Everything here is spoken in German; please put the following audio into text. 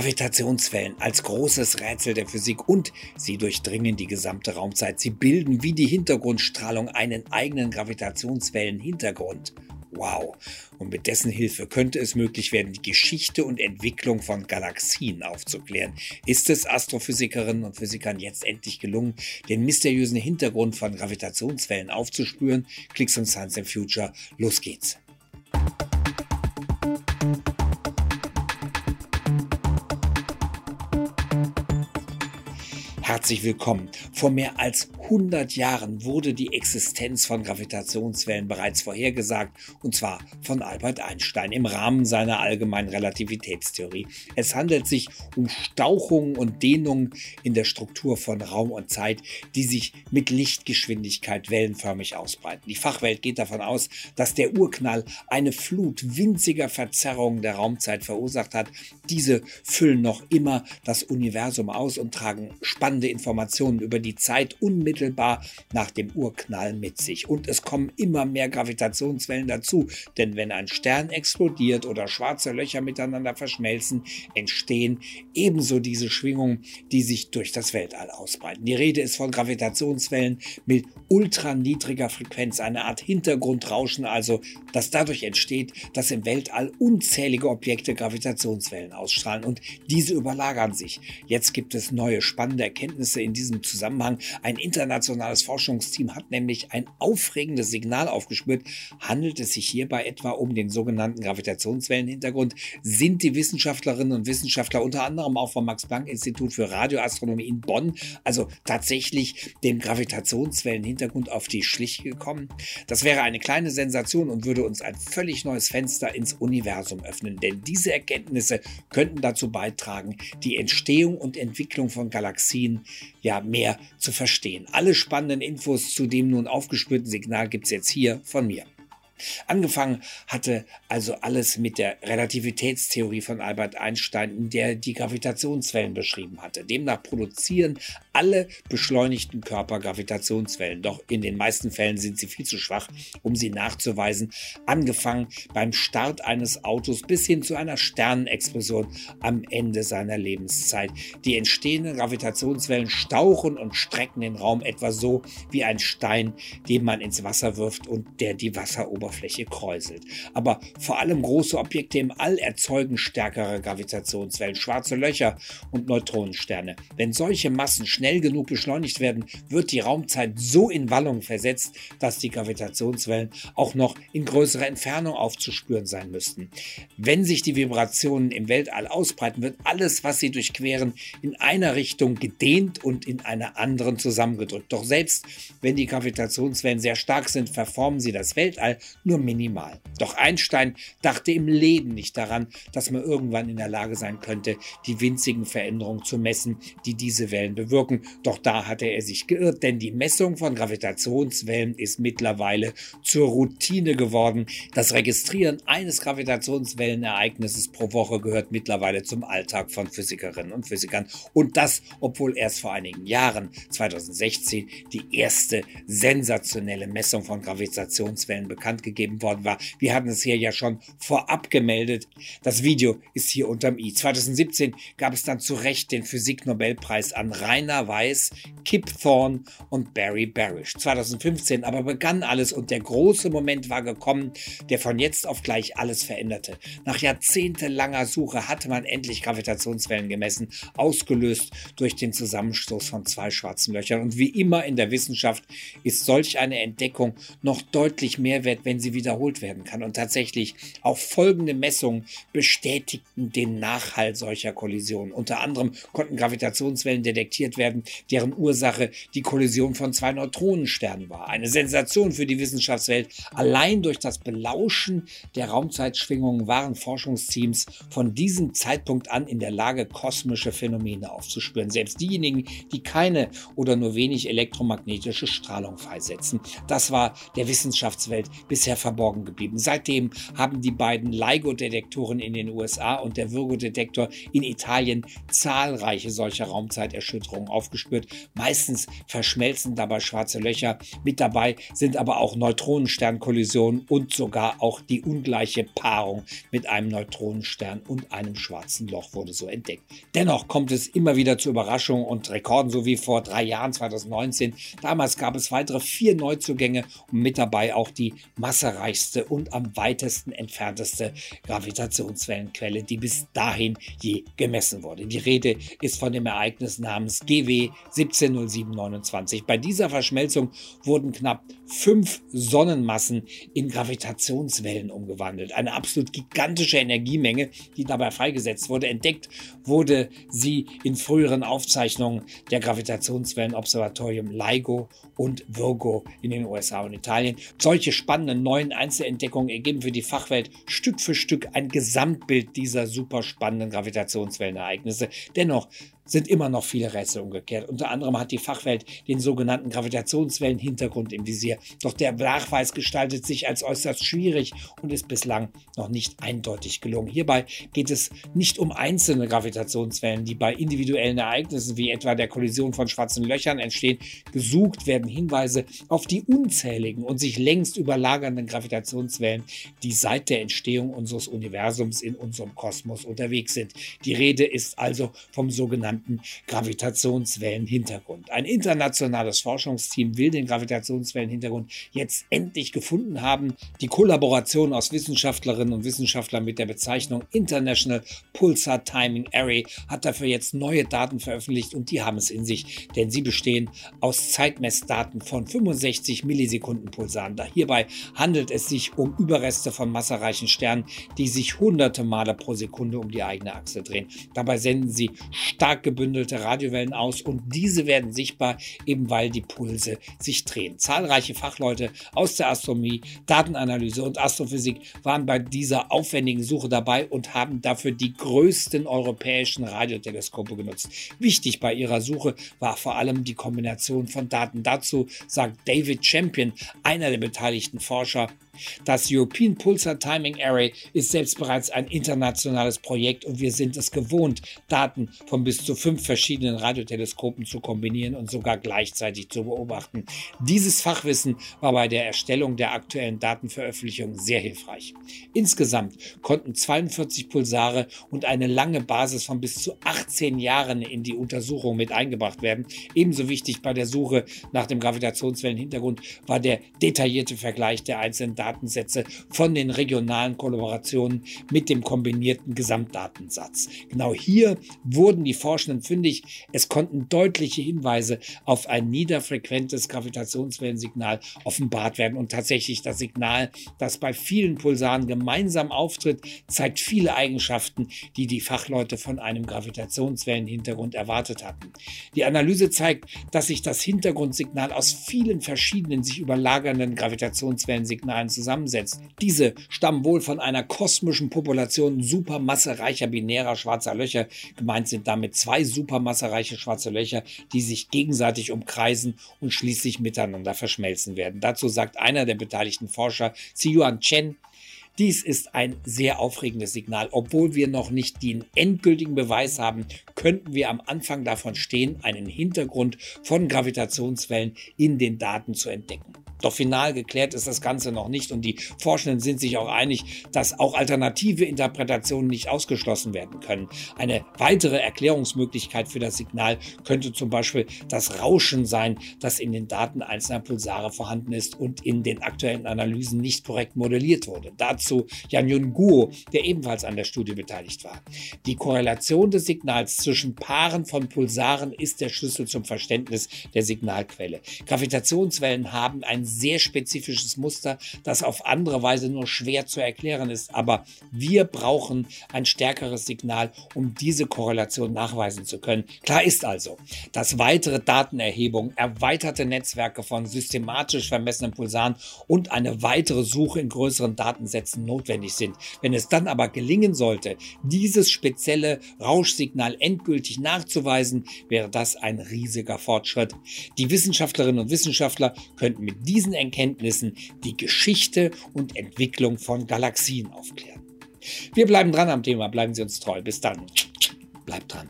Gravitationswellen als großes Rätsel der Physik und sie durchdringen die gesamte Raumzeit. Sie bilden wie die Hintergrundstrahlung einen eigenen Gravitationswellenhintergrund. Wow. Und mit dessen Hilfe könnte es möglich werden, die Geschichte und Entwicklung von Galaxien aufzuklären. Ist es Astrophysikerinnen und Physikern jetzt endlich gelungen, den mysteriösen Hintergrund von Gravitationswellen aufzuspüren? Klicks und Science and Future. Los geht's. Herzlich willkommen. Vor mehr als 100 Jahren wurde die Existenz von Gravitationswellen bereits vorhergesagt, und zwar von Albert Einstein im Rahmen seiner allgemeinen Relativitätstheorie. Es handelt sich um Stauchungen und Dehnungen in der Struktur von Raum und Zeit, die sich mit Lichtgeschwindigkeit wellenförmig ausbreiten. Die Fachwelt geht davon aus, dass der Urknall eine Flut winziger Verzerrungen der Raumzeit verursacht hat. Diese füllen noch immer das Universum aus und tragen spannende spannende Informationen über die Zeit unmittelbar nach dem Urknall mit sich. Und es kommen immer mehr Gravitationswellen dazu, denn wenn ein Stern explodiert oder schwarze Löcher miteinander verschmelzen, entstehen ebenso diese Schwingungen, die sich durch das Weltall ausbreiten. Die Rede ist von Gravitationswellen mit ultraniedriger Frequenz, eine Art Hintergrundrauschen also, das dadurch entsteht, dass im Weltall unzählige Objekte Gravitationswellen ausstrahlen und diese überlagern sich. Jetzt gibt es neue spannende Erkenntnisse Erkenntnisse in diesem Zusammenhang. Ein internationales Forschungsteam hat nämlich ein aufregendes Signal aufgespürt. Handelt es sich hierbei etwa um den sogenannten Gravitationswellenhintergrund? Sind die Wissenschaftlerinnen und Wissenschaftler unter anderem auch vom Max-Planck-Institut für Radioastronomie in Bonn, also tatsächlich dem Gravitationswellenhintergrund auf die Schliche gekommen? Das wäre eine kleine Sensation und würde uns ein völlig neues Fenster ins Universum öffnen, denn diese Erkenntnisse könnten dazu beitragen, die Entstehung und Entwicklung von Galaxien ja mehr zu verstehen. Alle spannenden Infos zu dem nun aufgespürten Signal gibt es jetzt hier von mir. Angefangen hatte also alles mit der Relativitätstheorie von Albert Einstein, in der die Gravitationswellen beschrieben hatte. Demnach produzieren alle beschleunigten Körper Gravitationswellen, doch in den meisten Fällen sind sie viel zu schwach, um sie nachzuweisen. Angefangen beim Start eines Autos bis hin zu einer Sternenexplosion am Ende seiner Lebenszeit. Die entstehenden Gravitationswellen stauchen und strecken den Raum etwa so wie ein Stein, den man ins Wasser wirft und der die Wasseroberfläche Oberfläche kräuselt. Aber vor allem große Objekte im All erzeugen stärkere Gravitationswellen, schwarze Löcher und Neutronensterne. Wenn solche Massen schnell genug beschleunigt werden, wird die Raumzeit so in Wallung versetzt, dass die Gravitationswellen auch noch in größerer Entfernung aufzuspüren sein müssten. Wenn sich die Vibrationen im Weltall ausbreiten, wird alles, was sie durchqueren, in einer Richtung gedehnt und in einer anderen zusammengedrückt. Doch selbst wenn die Gravitationswellen sehr stark sind, verformen sie das Weltall nur minimal. Doch Einstein dachte im Leben nicht daran, dass man irgendwann in der Lage sein könnte, die winzigen Veränderungen zu messen, die diese Wellen bewirken. Doch da hatte er sich geirrt, denn die Messung von Gravitationswellen ist mittlerweile zur Routine geworden. Das Registrieren eines Gravitationswellenereignisses pro Woche gehört mittlerweile zum Alltag von Physikerinnen und Physikern. Und das, obwohl erst vor einigen Jahren, 2016, die erste sensationelle Messung von Gravitationswellen bekannt gegeben worden war. Wir hatten es hier ja schon vorab gemeldet. Das Video ist hier unterm i. 2017 gab es dann zu Recht den Physiknobelpreis an Rainer Weiss, Kip Thorne und Barry Barish. 2015 aber begann alles und der große Moment war gekommen, der von jetzt auf gleich alles veränderte. Nach jahrzehntelanger Suche hatte man endlich Gravitationswellen gemessen, ausgelöst durch den Zusammenstoß von zwei schwarzen Löchern. Und wie immer in der Wissenschaft ist solch eine Entdeckung noch deutlich mehr wert, wenn sie wiederholt werden kann. Und tatsächlich auch folgende Messungen bestätigten den Nachhall solcher Kollisionen. Unter anderem konnten Gravitationswellen detektiert werden, deren Ursache die Kollision von zwei Neutronensternen war. Eine Sensation für die Wissenschaftswelt. Allein durch das Belauschen der Raumzeitschwingungen waren Forschungsteams von diesem Zeitpunkt an in der Lage, kosmische Phänomene aufzuspüren. Selbst diejenigen, die keine oder nur wenig elektromagnetische Strahlung freisetzen. Das war der Wissenschaftswelt bisher bisher verborgen geblieben. Seitdem haben die beiden LIGO-Detektoren in den USA und der Virgo-Detektor in Italien zahlreiche solcher Raumzeiterschütterungen aufgespürt. Meistens verschmelzen dabei schwarze Löcher. Mit dabei sind aber auch Neutronensternkollisionen und sogar auch die ungleiche Paarung mit einem Neutronenstern und einem schwarzen Loch wurde so entdeckt. Dennoch kommt es immer wieder zu Überraschungen und Rekorden, so wie vor drei Jahren 2019. Damals gab es weitere vier Neuzugänge und mit dabei auch die massereichste und am weitesten entfernteste Gravitationswellenquelle, die bis dahin je gemessen wurde. Die Rede ist von dem Ereignis namens GW 170729. Bei dieser Verschmelzung wurden knapp fünf Sonnenmassen in Gravitationswellen umgewandelt. Eine absolut gigantische Energiemenge, die dabei freigesetzt wurde. Entdeckt wurde sie in früheren Aufzeichnungen der Gravitationswellenobservatorium LIGO und Virgo in den USA und Italien. Solche spannenden neuen Einzelentdeckungen ergeben für die Fachwelt Stück für Stück ein Gesamtbild dieser super spannenden Gravitationswellenereignisse. Dennoch sind immer noch viele Rätsel umgekehrt. Unter anderem hat die Fachwelt den sogenannten Gravitationswellenhintergrund im Visier. Doch der Nachweis gestaltet sich als äußerst schwierig und ist bislang noch nicht eindeutig gelungen. Hierbei geht es nicht um einzelne Gravitationswellen, die bei individuellen Ereignissen wie etwa der Kollision von schwarzen Löchern entstehen. Gesucht werden Hinweise auf die unzähligen und sich längst überlagernden Gravitationswellen, die seit der Entstehung unseres Universums in unserem Kosmos unterwegs sind. Die Rede ist also vom sogenannten sogenannten Gravitationswellenhintergrund. Ein internationales Forschungsteam will den Gravitationswellenhintergrund jetzt endlich gefunden haben. Die Kollaboration aus Wissenschaftlerinnen und Wissenschaftlern mit der Bezeichnung International Pulsar Timing Array hat dafür jetzt neue Daten veröffentlicht und die haben es in sich, denn sie bestehen aus Zeitmessdaten von 65 Millisekunden Pulsaren. Hierbei handelt es sich um Überreste von massereichen Sternen, die sich hunderte Male pro Sekunde um die eigene Achse drehen. Dabei senden sie stark gebündelte Radiowellen aus und diese werden sichtbar, eben weil die Pulse sich drehen. Zahlreiche Fachleute aus der Astronomie, Datenanalyse und Astrophysik waren bei dieser aufwendigen Suche dabei und haben dafür die größten europäischen Radioteleskope genutzt. Wichtig bei ihrer Suche war vor allem die Kombination von Daten. Dazu sagt David Champion, einer der beteiligten Forscher, das European Pulsar Timing Array ist selbst bereits ein internationales Projekt und wir sind es gewohnt, Daten von bis zu fünf verschiedenen Radioteleskopen zu kombinieren und sogar gleichzeitig zu beobachten. Dieses Fachwissen war bei der Erstellung der aktuellen Datenveröffentlichung sehr hilfreich. Insgesamt konnten 42 Pulsare und eine lange Basis von bis zu 18 Jahren in die Untersuchung mit eingebracht werden. Ebenso wichtig bei der Suche nach dem Gravitationswellenhintergrund war der detaillierte Vergleich der einzelnen Daten Datensätze von den regionalen Kollaborationen mit dem kombinierten Gesamtdatensatz. Genau hier wurden die Forschenden fündig. Es konnten deutliche Hinweise auf ein niederfrequentes Gravitationswellensignal offenbart werden und tatsächlich das Signal, das bei vielen Pulsaren gemeinsam auftritt, zeigt viele Eigenschaften, die die Fachleute von einem Gravitationswellenhintergrund erwartet hatten. Die Analyse zeigt, dass sich das Hintergrundsignal aus vielen verschiedenen sich überlagernden Gravitationswellensignalen zusammensetzt. Diese stammen wohl von einer kosmischen Population supermassereicher binärer schwarzer Löcher. Gemeint sind damit zwei supermassereiche schwarze Löcher, die sich gegenseitig umkreisen und schließlich miteinander verschmelzen werden. Dazu sagt einer der beteiligten Forscher, Ziyuan Chen, dies ist ein sehr aufregendes Signal. Obwohl wir noch nicht den endgültigen Beweis haben, könnten wir am Anfang davon stehen, einen Hintergrund von Gravitationswellen in den Daten zu entdecken. Doch final geklärt ist das Ganze noch nicht und die Forschenden sind sich auch einig, dass auch alternative Interpretationen nicht ausgeschlossen werden können. Eine weitere Erklärungsmöglichkeit für das Signal könnte zum Beispiel das Rauschen sein, das in den Daten einzelner Pulsare vorhanden ist und in den aktuellen Analysen nicht korrekt modelliert wurde. Dazu Jan Yun Guo, der ebenfalls an der Studie beteiligt war. Die Korrelation des Signals zwischen Paaren von Pulsaren ist der Schlüssel zum Verständnis der Signalquelle. Gravitationswellen haben ein sehr spezifisches Muster, das auf andere Weise nur schwer zu erklären ist. Aber wir brauchen ein stärkeres Signal, um diese Korrelation nachweisen zu können. Klar ist also, dass weitere Datenerhebung, erweiterte Netzwerke von systematisch vermessenen Pulsaren und eine weitere Suche in größeren Datensätzen notwendig sind. Wenn es dann aber gelingen sollte, dieses spezielle Rauschsignal endgültig nachzuweisen, wäre das ein riesiger Fortschritt. Die Wissenschaftlerinnen und Wissenschaftler könnten mit diesem diesen Erkenntnissen die Geschichte und Entwicklung von Galaxien aufklären. Wir bleiben dran am Thema, bleiben Sie uns treu. Bis dann. Bleibt dran.